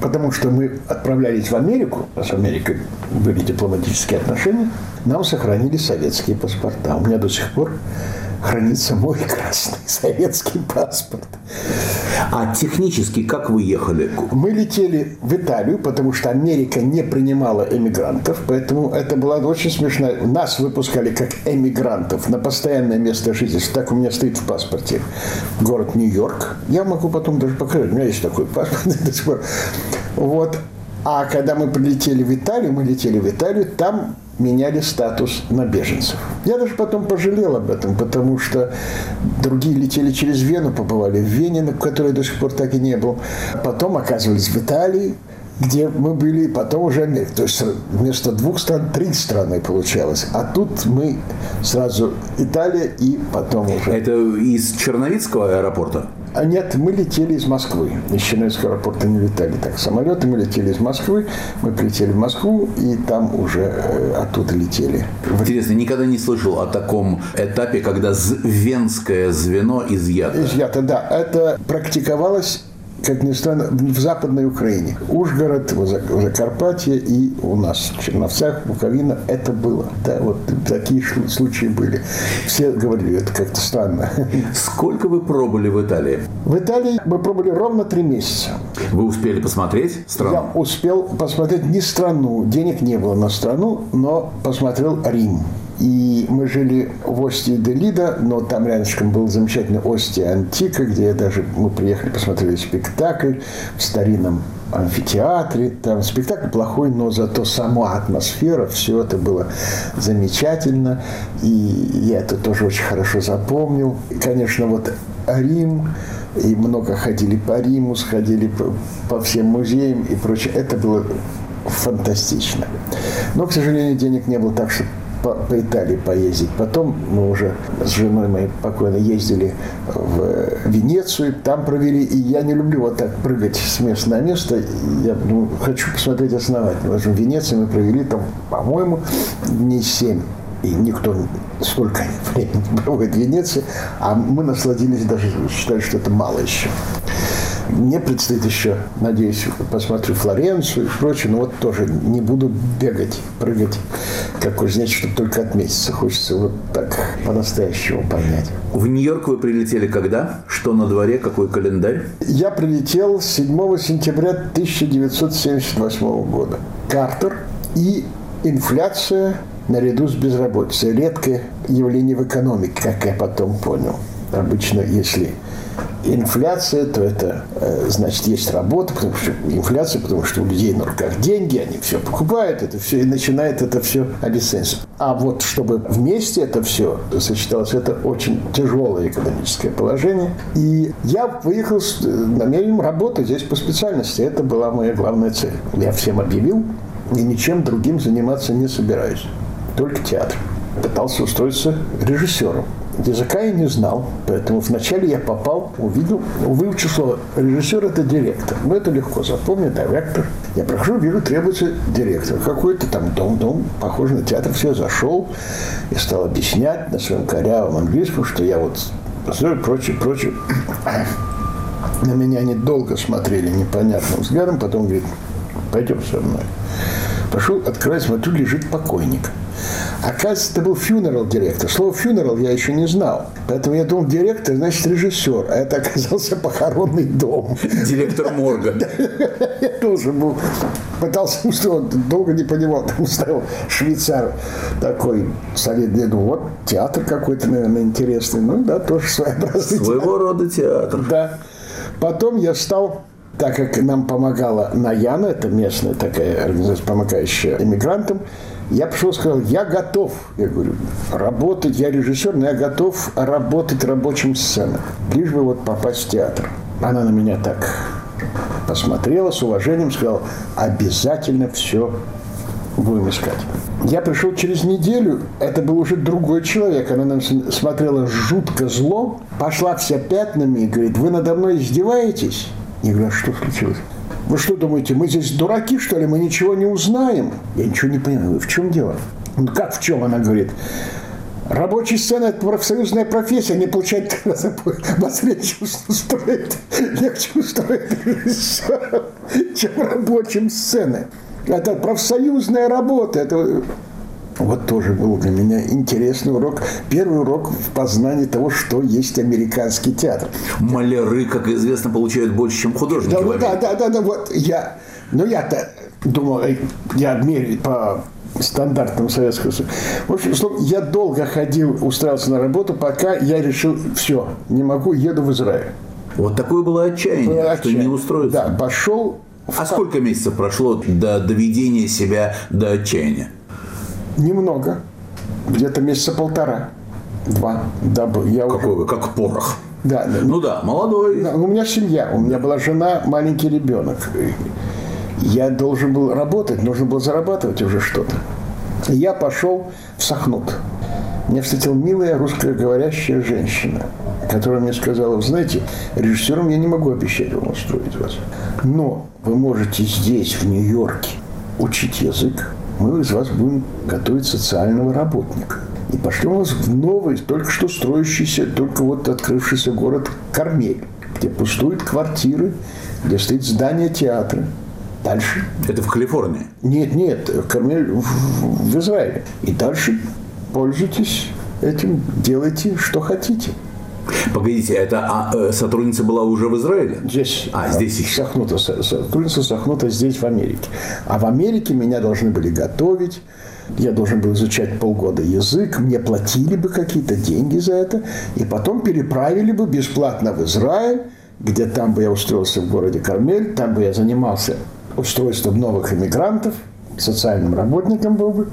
потому что мы отправлялись в Америку, а с Америкой были дипломатические отношения, нам сохранили советские паспорта. У меня до сих пор хранится мой красный советский паспорт. А технически как вы ехали? Мы летели в Италию, потому что Америка не принимала эмигрантов, поэтому это было очень смешно. Нас выпускали как эмигрантов на постоянное место жительства. Так у меня стоит в паспорте. Город Нью-Йорк. Я могу потом даже показать. У меня есть такой паспорт. Вот. А когда мы прилетели в Италию, мы летели в Италию, там меняли статус на беженцев. Я даже потом пожалел об этом, потому что другие летели через Вену, побывали в Вене, на которой до сих пор так и не был. Потом оказывались в Италии, где мы были, потом уже Америка. То есть вместо двух стран три страны получалось. А тут мы сразу Италия и потом уже. Это из Черновицкого аэропорта? А нет, мы летели из Москвы. Из Черновицкого аэропорта не летали так самолеты. Мы летели из Москвы. Мы прилетели в Москву и там уже э, оттуда летели. Интересно, никогда не слышал о таком этапе, когда венское звено изъято. Изъято, да. Это практиковалось как ни странно, в Западной Украине. Ужгород, Закарпатье и у нас в Черновцах, Буковина это было. Да, вот такие случаи были. Все говорили, это как-то странно. Сколько вы пробовали в Италии? В Италии мы пробовали ровно три месяца. Вы успели посмотреть страну? Я успел посмотреть не страну, денег не было на страну, но посмотрел Рим. И мы жили в Осте де Лида, но там рядышком был замечательный Осте Антика, где даже мы приехали, посмотрели спектакль в старинном амфитеатре. Там спектакль плохой, но зато сама атмосфера, все это было замечательно. И я это тоже очень хорошо запомнил. И, конечно, вот Рим, и много ходили по Риму, сходили по, по всем музеям и прочее. Это было фантастично. Но, к сожалению, денег не было так, что по, по Италии поездить. Потом мы уже с женой моей покойно ездили в Венецию, там провели. И я не люблю вот так прыгать с места на место. Я ну, хочу посмотреть основательно. В Венеции мы провели там, по-моему, дней семь и никто столько времени не проводит в Венеции, а мы насладились, даже считали, что это мало еще. Мне предстоит еще, надеюсь, посмотрю Флоренцию и прочее, но вот тоже не буду бегать, прыгать, как кузнечик, чтобы только отметиться. Хочется вот так по-настоящему понять. В Нью-Йорк вы прилетели когда? Что на дворе? Какой календарь? Я прилетел 7 сентября 1978 года. Картер и инфляция наряду с безработицей. Редкое явление в экономике, как я потом понял. Обычно, если инфляция, то это э, значит есть работа, потому что инфляция, потому что у людей на руках деньги, они все покупают, это все, и начинает это все обесцениваться. А вот чтобы вместе это все сочеталось, это очень тяжелое экономическое положение. И я выехал с э, намерением работать здесь по специальности. Это была моя главная цель. Я всем объявил, и ничем другим заниматься не собираюсь. Только театр. Пытался устроиться режиссером. Языка я не знал, поэтому вначале я попал, увидел, выучил слово режиссер – это директор. Ну, это легко запомнить, директор. Я прохожу, вижу, требуется директор. Какой-то там дом-дом, похоже на театр, все, зашел и стал объяснять на своем корявом английском, что я вот и прочее, прочее. На меня они долго смотрели непонятным взглядом, потом говорит, пойдем со мной. Пошел, открывать, смотрю, лежит покойник. Оказывается, это был funeral директор. Слово funeral я еще не знал. Поэтому я думал, директор, значит, режиссер. А это оказался похоронный дом. Директор морга. Я тоже был. Пытался, что он долго не понимал. Там стоял швейцар такой солидный. Я думал, вот театр какой-то, наверное, интересный. Ну да, тоже своеобразный Своего рода театр. Да. Потом я стал так как нам помогала Наяна, это местная такая организация, помогающая иммигрантам, я пришел и сказал, я готов. Я говорю, работать, я режиссер, но я готов работать рабочим сценой. Лишь бы вот попасть в театр. Она на меня так посмотрела с уважением, сказала, обязательно все будем искать. Я пришел через неделю, это был уже другой человек, она нам смотрела жутко зло, пошла вся пятнами и говорит, вы надо мной издеваетесь? Я говорю, что случилось? Вы что думаете, мы здесь дураки, что ли? Мы ничего не узнаем? Я ничего не понимаю. В чем дело? Ну, как в чем? Она говорит. Рабочая сцена – это профсоюзная профессия, не получать быстрее устроить, легче устроить чем рабочим сцены. Это профсоюзная работа. Это... Вот тоже был для меня интересный урок. Первый урок в познании того, что есть американский театр. Маляры, как известно, получают больше, чем художники. Да, да, да, да, да, вот я, ну я-то думал, я меряю по стандартам Советского Союза. В общем, я долго ходил, устраивался на работу, пока я решил, все, не могу, еду в Израиль. Вот такое было отчаяние, было отчаяние. что не устроиться. Да, пошел. А сколько месяцев прошло до доведения себя до отчаяния? Немного. Где-то месяца полтора. Два. Да, я Какой вы, как порох. Да, да. Ну да, молодой. Да, у меня семья, у меня была жена, маленький ребенок. Я должен был работать, нужно было зарабатывать уже что-то. я пошел в Сахнут. Меня встретила милая русскоговорящая женщина, которая мне сказала, вы знаете, режиссером я не могу обещать вам устроить вас. Но вы можете здесь, в Нью-Йорке, учить язык, мы из вас будем готовить социального работника. И пошлем вас в новый, только что строящийся, только вот открывшийся город Кармель, где пустуют квартиры, где стоит здание театра. Дальше. Это в Калифорнии? Нет, нет, Кармель в, в Израиле. И дальше пользуйтесь этим, делайте, что хотите. Погодите, это а, э, сотрудница была уже в Израиле? Здесь. А, здесь еще. Сахнута, сотрудница Сахнута здесь, в Америке. А в Америке меня должны были готовить, я должен был изучать полгода язык, мне платили бы какие-то деньги за это, и потом переправили бы бесплатно в Израиль, где там бы я устроился в городе Кармель, там бы я занимался устройством новых иммигрантов, социальным работником был бы,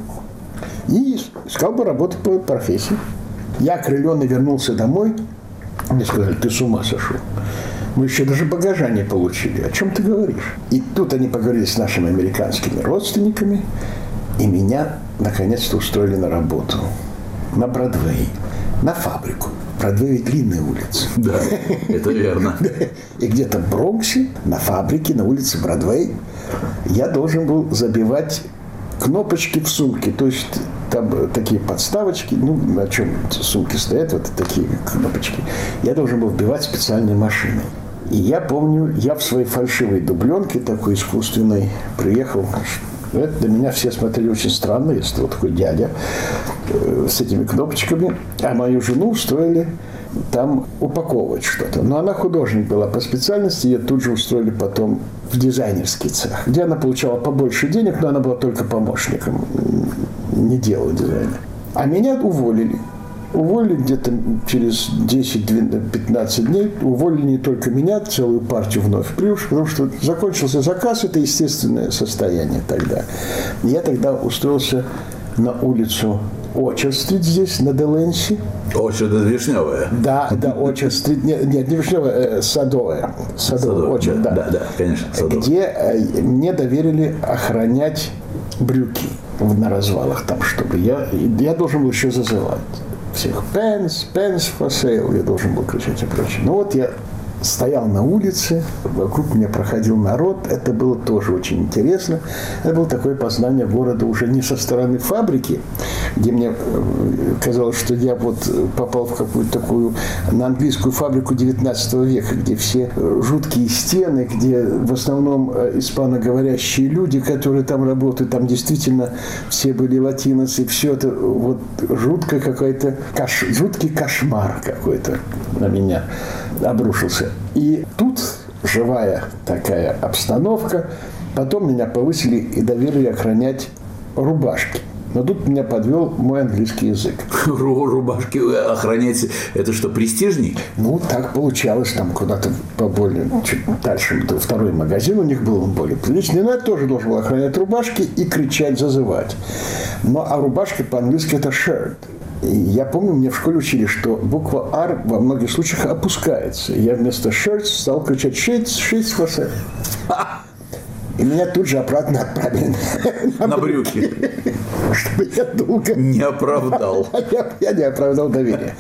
и искал бы работу по профессии. Я, окрыленный, вернулся домой, мне сказали, ты с ума сошел. Мы еще даже багажа не получили. О чем ты говоришь? И тут они поговорили с нашими американскими родственниками, и меня наконец-то устроили на работу. На Бродвей. На фабрику. Бродвей – длинная улица. Да, это верно. И где-то в Бронксе, на фабрике, на улице Бродвей, я должен был забивать кнопочки в сумке. То есть там такие подставочки, ну, на чем сумки стоят, вот такие кнопочки. Я должен был вбивать специальной машиной. И я помню, я в своей фальшивой дубленке такой искусственной приехал. Это для меня все смотрели очень странно, если вот такой дядя э, с этими кнопочками. А мою жену устроили там упаковывать что-то. Но она художник была по специальности, ее тут же устроили потом в дизайнерский цех, где она получала побольше денег, но она была только помощником, не делала дизайна. А меня уволили. Уволили где-то через 10-15 дней. Уволили не только меня, целую партию вновь плюш, потому что закончился заказ, это естественное состояние тогда. Я тогда устроился на улицу Очер-стрит здесь, на Деленси. Очер – Вишневая? Да, да, Очер-стрит. Нет, нет, не Вишневая, э, Садовая. Садовая, Очер, да. Да, да, конечно, Садовая. Где э, мне доверили охранять брюки на развалах там, чтобы я, я должен был еще зазывать всех. Пенс, пенс sale, я должен был кричать и прочее. Ну вот я стоял на улице, вокруг меня проходил народ, это было тоже очень интересно. Это было такое познание города уже не со стороны фабрики, где мне э, казалось, что я вот попал в какую-то такую, на английскую фабрику 19 века, где все жуткие стены, где в основном э, испаноговорящие люди, которые там работают, там действительно все были латиносы, все это вот жуткая какая-то, кош, жуткий кошмар какой-то на меня обрушился. И тут живая такая обстановка. Потом меня повысили и доверили охранять рубашки. Но тут меня подвел мой английский язык. Рубашки охранять, это что, престижней? Ну, так получалось, там куда-то поболее, чуть дальше, второй магазин у них был, он более приличный. Но я тоже должен был охранять рубашки и кричать, зазывать. Но а рубашка по-английски это shirt. Я помню, мне в школе учили, что буква «Р» во многих случаях опускается. Я вместо «shirts» стал кричать «shirts», «shirts for И меня тут же обратно отправили на брюки. Чтобы я долго... Не оправдал. Я не оправдал доверие.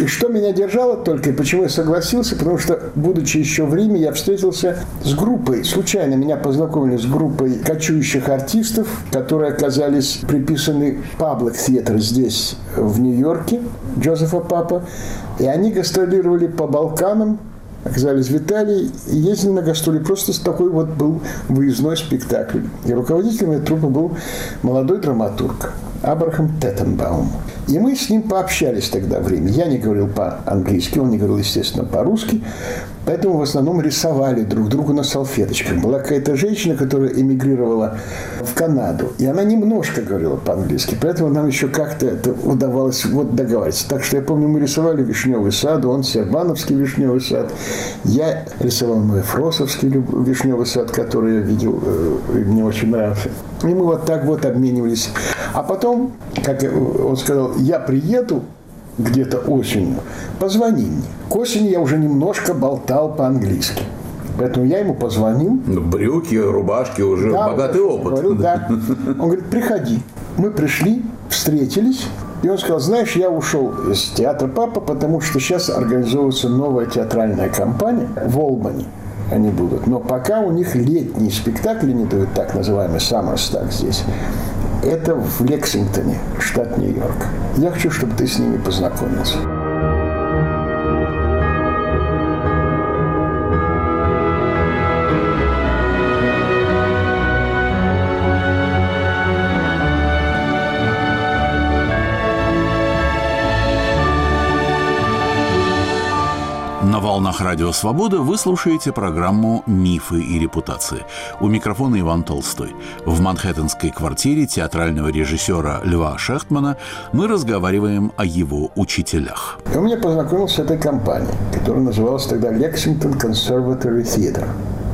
И что меня держало только, и почему я согласился, потому что, будучи еще в Риме, я встретился с группой, случайно меня познакомили с группой кочующих артистов, которые оказались приписаны Public Theater здесь, в Нью-Йорке, Джозефа Папа, и они гастролировали по Балканам, оказались в Италии и ездили на гастроли. Просто такой вот был выездной спектакль. И руководителем этой труппы был молодой драматург Абрахам Теттенбаум. И мы с ним пообщались тогда время. Я не говорил по-английски, он не говорил, естественно, по-русски. Поэтому в основном рисовали друг другу на салфеточках. Была какая-то женщина, которая эмигрировала в Канаду. И она немножко говорила по-английски. Поэтому нам еще как-то это удавалось вот договариваться. Так что я помню, мы рисовали вишневый сад, он Сербановский вишневый сад. Я рисовал мой Фросовский вишневый сад, который я видел, э, и мне очень нравился. И мы вот так вот обменивались. А потом, как он сказал, я приеду где-то осенью, позвони мне. К осени я уже немножко болтал по-английски. Поэтому я ему позвонил. Ну, брюки, рубашки, уже да, богатый опыт. Говорю, да. Он говорит, приходи. Мы пришли, встретились. И он сказал, знаешь, я ушел из театра «Папа», потому что сейчас организовывается новая театральная компания в Олбани. Они будут. Но пока у них летние спектакли не дают, так называемый «Саммерстаг» здесь. Это в Лексингтоне, штат Нью-Йорк. Я хочу, чтобы ты с ними познакомился. Волнах Радио Свобода вы слушаете программу «Мифы и репутации». У микрофона Иван Толстой. В манхэттенской квартире театрального режиссера Льва Шехтмана мы разговариваем о его учителях. У меня познакомился с этой компанией, которая называлась тогда Lexington Conservatory Theater.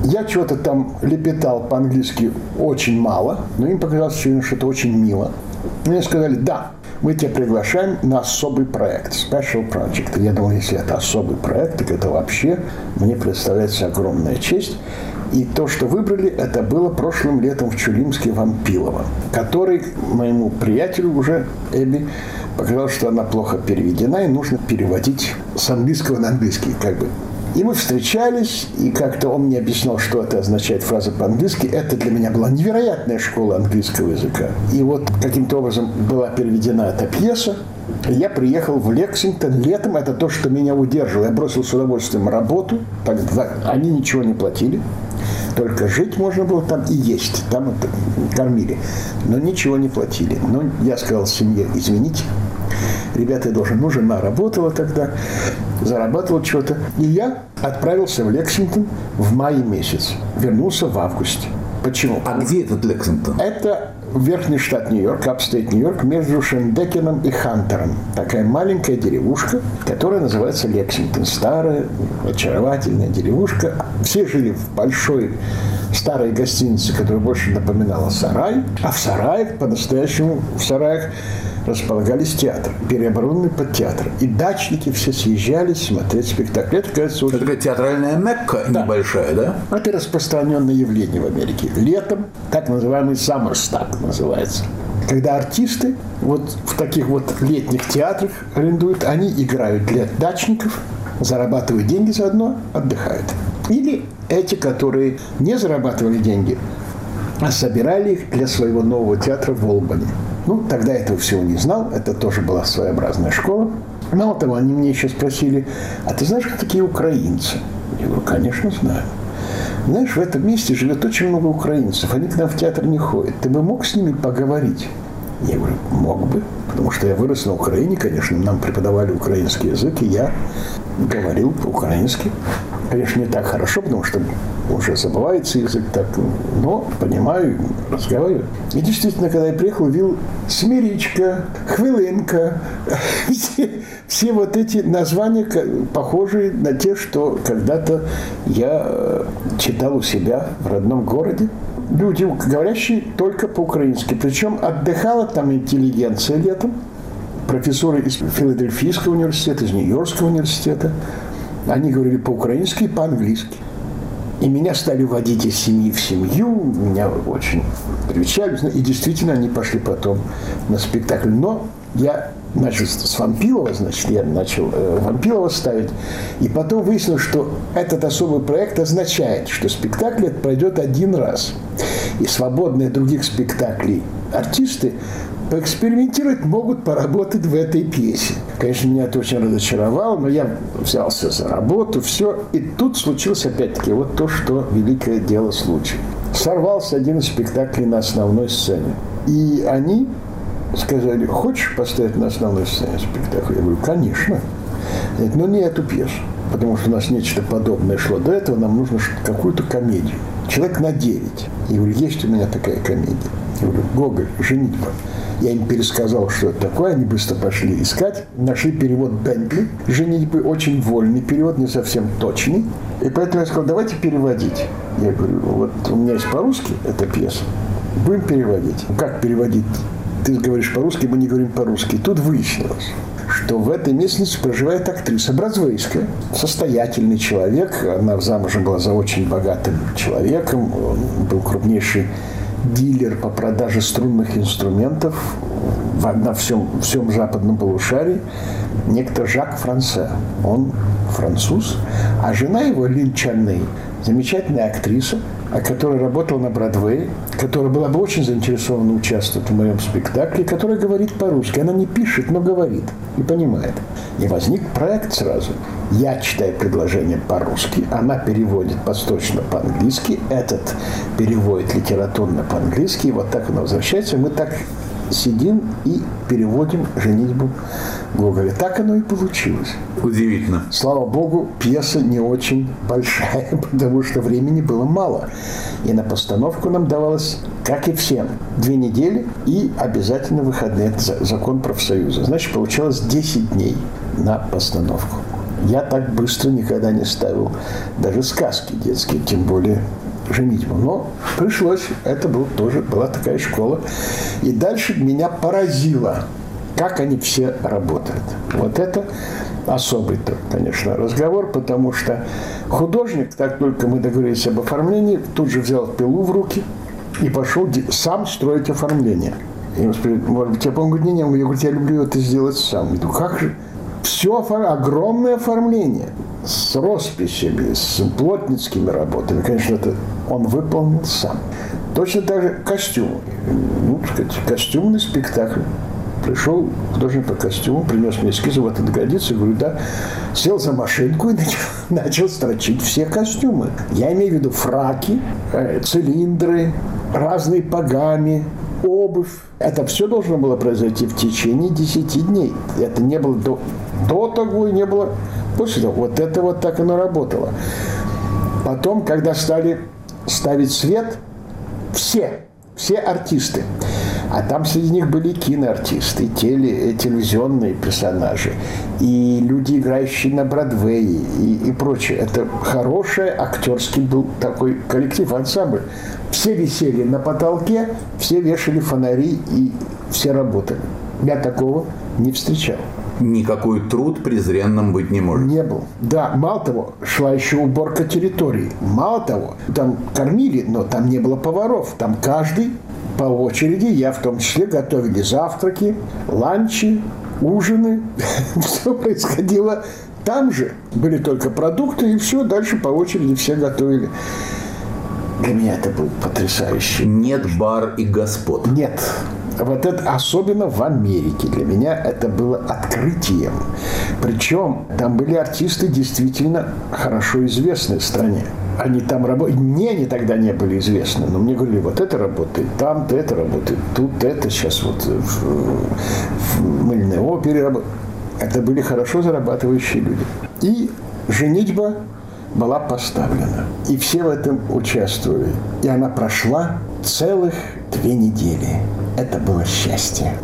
Я чего-то там лепетал по-английски очень мало, но им показалось, что это очень мило. Мне сказали, да, мы тебя приглашаем на особый проект, special project. Я думал, если это особый проект, так это вообще мне представляется огромная честь. И то, что выбрали, это было прошлым летом в Чулимске Вампилово, который моему приятелю уже, Эбби, показал, что она плохо переведена, и нужно переводить с английского на английский, как бы и мы встречались, и как-то он мне объяснял, что это означает фраза по-английски. Это для меня была невероятная школа английского языка. И вот каким-то образом была переведена эта пьеса. Я приехал в Лексингтон летом. Это то, что меня удерживало. Я бросил с удовольствием работу. Тогда они ничего не платили. Только жить можно было там и есть. Там это кормили. Но ничего не платили. Но я сказал семье, извините, ребята, я должен, ну, жена работала тогда, зарабатывала что-то. И я отправился в Лексингтон в мае месяц. Вернулся в августе. Почему? А где этот Лексингтон? Это верхний штат Нью-Йорк, upstate Нью-Йорк, между Шендекеном и Хантером. Такая маленькая деревушка, которая называется Лексингтон. Старая, очаровательная деревушка. Все жили в большой старой гостинице, которая больше напоминала сарай. А в сараях, по-настоящему, в сараях располагались театры, переоборудованный под театр. И дачники все съезжались смотреть спектакли. Это, кажется, очень... Это такая театральная мекка да. небольшая, да? Это распространенное явление в Америке. Летом так называемый саммерстаг называется. Когда артисты вот в таких вот летних театрах арендуют, они играют для дачников, зарабатывают деньги заодно, отдыхают. Или эти, которые не зарабатывали деньги, а собирали их для своего нового театра в Олбани. Ну, тогда этого всего не знал, это тоже была своеобразная школа. Мало того, они мне еще спросили, а ты знаешь, кто такие украинцы? Я говорю, конечно, знаю. Знаешь, в этом месте живет очень много украинцев, они к нам в театр не ходят. Ты бы мог с ними поговорить? Я говорю, мог бы, потому что я вырос на Украине, конечно, нам преподавали украинский язык, и я говорил по-украински. Конечно, не так хорошо, потому что уже забывается язык так, но понимаю, разговариваю. И действительно, когда я приехал, видел Смиричка, Хвилинка, все, все вот эти названия похожие на те, что когда-то я э, читал у себя в родном городе. Люди, говорящие только по-украински. Причем отдыхала там интеллигенция летом, профессоры из Филадельфийского университета, из Нью-Йоркского университета. Они говорили по-украински и по-английски. И меня стали водить из семьи в семью, меня очень привечали. И действительно, они пошли потом на спектакль. Но я начал с Вампилова, значит, я начал э, Вампилова ставить. И потом выяснилось, что этот особый проект означает, что спектакль пройдет один раз. И свободные других спектаклей артисты поэкспериментировать могут поработать в этой пьесе. Конечно, меня это очень разочаровало, но я взялся за работу, все. И тут случилось опять-таки вот то, что великое дело случая. Сорвался один из спектаклей на основной сцене. И они сказали, хочешь поставить на основной сцене спектакль? Я говорю, конечно. Говорит, ну не эту пьесу, потому что у нас нечто подобное шло до этого, нам нужно какую-то комедию. Человек на 9. Я говорю, есть у меня такая комедия. Я говорю, Гоголь, женитьба. Я им пересказал, что это такое, они быстро пошли искать. Нашли перевод Бентли, женитьбы, очень вольный перевод, не совсем точный. И поэтому я сказал, давайте переводить. Я говорю, вот у меня есть по-русски эта пьеса, будем переводить. Как переводить? Ты говоришь по-русски, мы не говорим по-русски. Тут выяснилось, что в этой местности проживает актриса Бразвейская, состоятельный человек. Она замужем была за очень богатым человеком, он был крупнейший дилер по продаже струнных инструментов на всем, всем западном полушарии, некто Жак Франце. Он француз, а жена его Лин Чанней, замечательная актриса, которая работала на Бродвее, которая была бы очень заинтересована участвовать в моем спектакле, которая говорит по-русски. Она не пишет, но говорит и понимает. И возник проект сразу. Я читаю предложение по-русски, она переводит восточно по-английски, этот переводит литературно по-английски, и вот так она возвращается. Мы так сидим и переводим «Женитьбу Гоголя». Так оно и получилось. Удивительно. Слава богу, пьеса не очень большая, потому что времени было мало. И на постановку нам давалось, как и всем, две недели и обязательно выходные. Это закон профсоюза. Значит, получалось 10 дней на постановку. Я так быстро никогда не ставил даже сказки детские, тем более женитьбу. Но пришлось, это был тоже, была такая школа. И дальше меня поразило, как они все работают. Вот это особый, конечно, разговор, потому что художник, так только мы договорились об оформлении, тут же взял пилу в руки и пошел сам строить оформление. И ему спрашивают, может быть, я помню, не, не, я говорю, я люблю это сделать сам. Я говорю, как же? Все огромное оформление с росписями, с плотницкими работами. Конечно, это он выполнил сам. Точно так же костюмы. Ну, так сказать, костюмный спектакль. Пришел художник по костюму, принес мне эскизы, вот это годится. говорю, да. Сел за машинку и начал, начал строчить все костюмы. Я имею в виду фраки, э, цилиндры, разные погами, обувь. Это все должно было произойти в течение 10 дней. Это не было до, до того и не было после того. Вот это вот так оно работало. Потом, когда стали ставить свет, все, все артисты, а там среди них были киноартисты, теле, телевизионные персонажи, и люди, играющие на Бродвее, и, и прочее. Это хороший актерский был такой коллектив, ансамбль. Все висели на потолке, все вешали фонари, и все работали. Я такого не встречал никакой труд презренным быть не может. Не был. Да, мало того, шла еще уборка территории. Мало того, там кормили, но там не было поваров. Там каждый по очереди, я в том числе, готовили завтраки, ланчи, ужины. Все происходило там же. Были только продукты, и все, дальше по очереди все готовили. Для меня это был потрясающе. Нет бар и господ. Нет. Вот это особенно в Америке. Для меня это было открытием. Причем там были артисты действительно хорошо известные в стране. Они там работали. Мне они тогда не были известны, но мне говорили, вот это работает, там-то это работает, тут это сейчас вот в, в мыльной опере работает. Это были хорошо зарабатывающие люди. И женитьба была поставлена. И все в этом участвовали. И она прошла целых две недели. Это было счастье.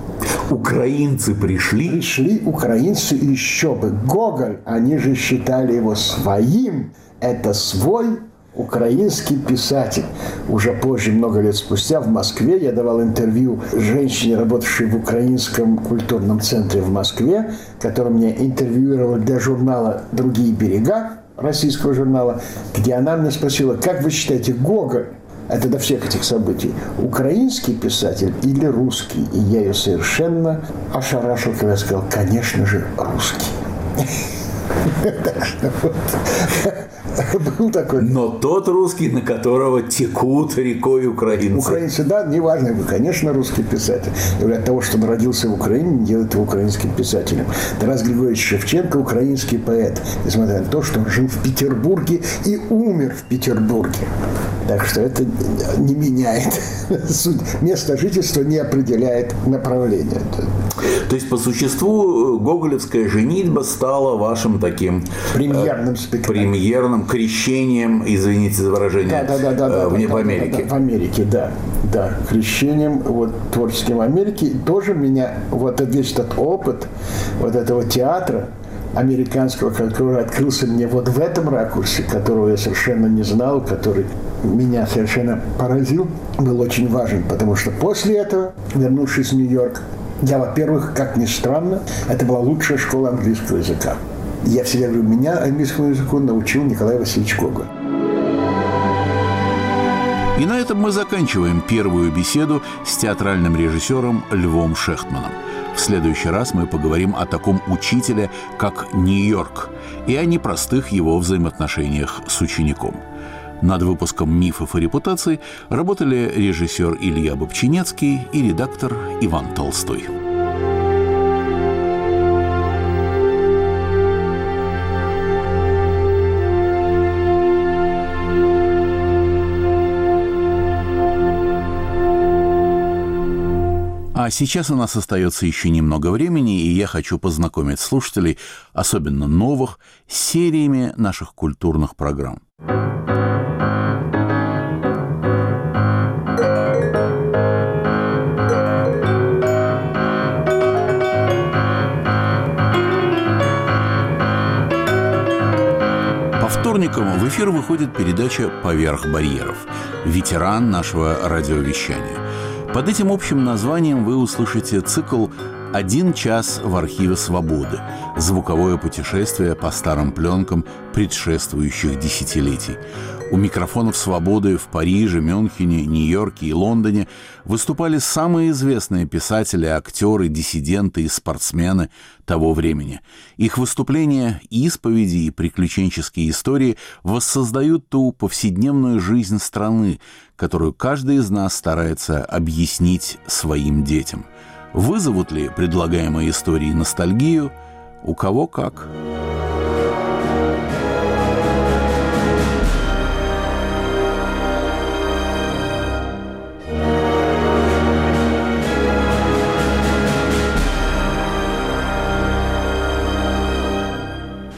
Украинцы пришли? Пришли украинцы еще бы. Гоголь, они же считали его своим. Это свой украинский писатель. Уже позже, много лет спустя, в Москве я давал интервью женщине, работавшей в Украинском культурном центре в Москве, которая меня интервьюировала для журнала «Другие берега», российского журнала, где она меня спросила, как вы считаете, Гоголь это до всех этих событий. Украинский писатель или русский? И я ее совершенно ошарашил, когда сказал, конечно же, русский. Был такой. Но тот русский, на которого текут рекой украинцы. Украинцы, да, неважно, вы, конечно, русский писатель. И от того, что он родился в Украине, не делает его украинским писателем. Тарас Григорьевич Шевченко – украинский поэт, несмотря на то, что он жил в Петербурге и умер в Петербурге. Так что это не меняет суть. Место жительства не определяет направление. То есть, по существу, гоголевская женитьба стала вашим таким... Э, премьерным спектаклем. Премьерным крещением, извините за выражение, да, да, да, да, в, да, в Америке. Да, да, в Америке, да. Да, крещением вот, творческим в Америке. И тоже меня, вот весь этот опыт вот этого театра, американского, который открылся мне вот в этом ракурсе, которого я совершенно не знал, который меня совершенно поразил, был очень важен, потому что после этого, вернувшись в Нью-Йорк, я, во-первых, как ни странно, это была лучшая школа английского языка. Я всегда говорю, меня английскому языку научил Николай Васильевич Коган. И на этом мы заканчиваем первую беседу с театральным режиссером Львом Шехтманом. В следующий раз мы поговорим о таком учителе, как Нью-Йорк, и о непростых его взаимоотношениях с учеником. Над выпуском «Мифов и репутаций» работали режиссер Илья Бобчинецкий и редактор Иван Толстой. А сейчас у нас остается еще немного времени, и я хочу познакомить слушателей, особенно новых, с сериями наших культурных программ. Вторникам в эфир выходит передача «Поверх барьеров». Ветеран нашего радиовещания – под этим общим названием вы услышите цикл «Один час в архиве свободы» – звуковое путешествие по старым пленкам предшествующих десятилетий. У микрофонов «Свободы» в Париже, Мюнхене, Нью-Йорке и Лондоне выступали самые известные писатели, актеры, диссиденты и спортсмены того времени. Их выступления, исповеди и приключенческие истории воссоздают ту повседневную жизнь страны, которую каждый из нас старается объяснить своим детям. Вызовут ли предлагаемые истории ностальгию? У кого как.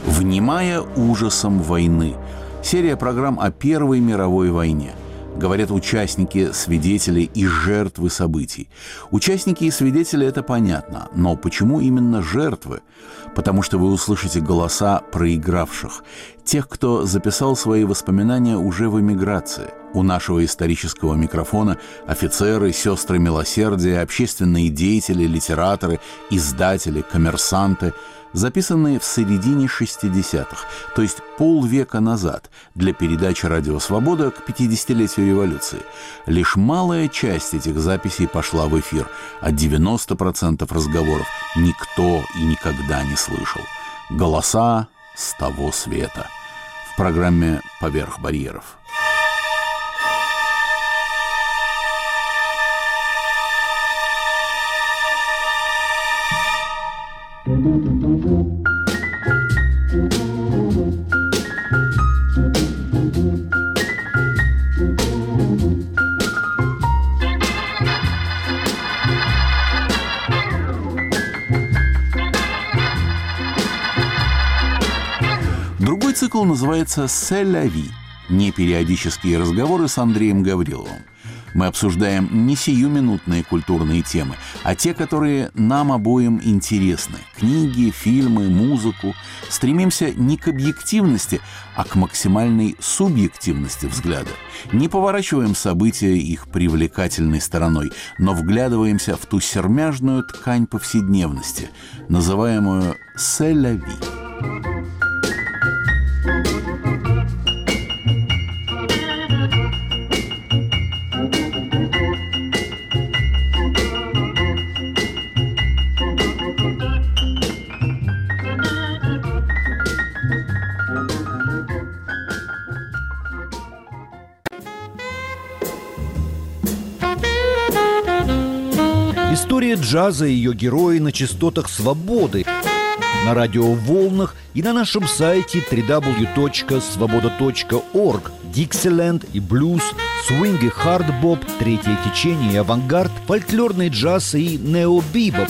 «Внимая ужасом войны» – серия программ о Первой мировой войне – говорят участники, свидетели и жертвы событий. Участники и свидетели – это понятно, но почему именно жертвы? Потому что вы услышите голоса проигравших, тех, кто записал свои воспоминания уже в эмиграции. У нашего исторического микрофона офицеры, сестры милосердия, общественные деятели, литераторы, издатели, коммерсанты – записанные в середине 60-х, то есть полвека назад, для передачи «Радио Свобода» к 50-летию революции. Лишь малая часть этих записей пошла в эфир, а 90% разговоров никто и никогда не слышал. Голоса с того света. В программе «Поверх барьеров». Цикл называется «Селяви» – непериодические разговоры с Андреем Гавриловым. Мы обсуждаем не сиюминутные культурные темы, а те, которые нам обоим интересны. Книги, фильмы, музыку. Стремимся не к объективности, а к максимальной субъективности взгляда. Не поворачиваем события их привлекательной стороной, но вглядываемся в ту сермяжную ткань повседневности, называемую «селяви». Джаза ее герои на частотах свободы на радиоволнах и на нашем сайте www.svoboda.org Диксиленд и блюз, свинг и хардбоп, третье течение и авангард, фольклорный джаз и необибоп.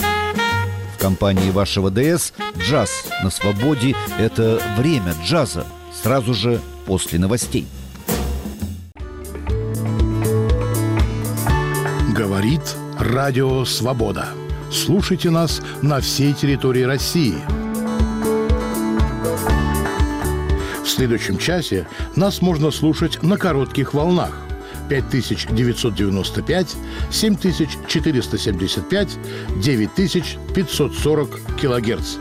В компании вашего ДС «Джаз на свободе» — это время джаза, сразу же после новостей. Говорит Радио Свобода. Слушайте нас на всей территории России – В следующем часе нас можно слушать на коротких волнах 5995, 7475, 9540 килогерц.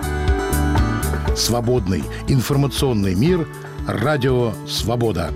Свободный информационный мир. Радио «Свобода».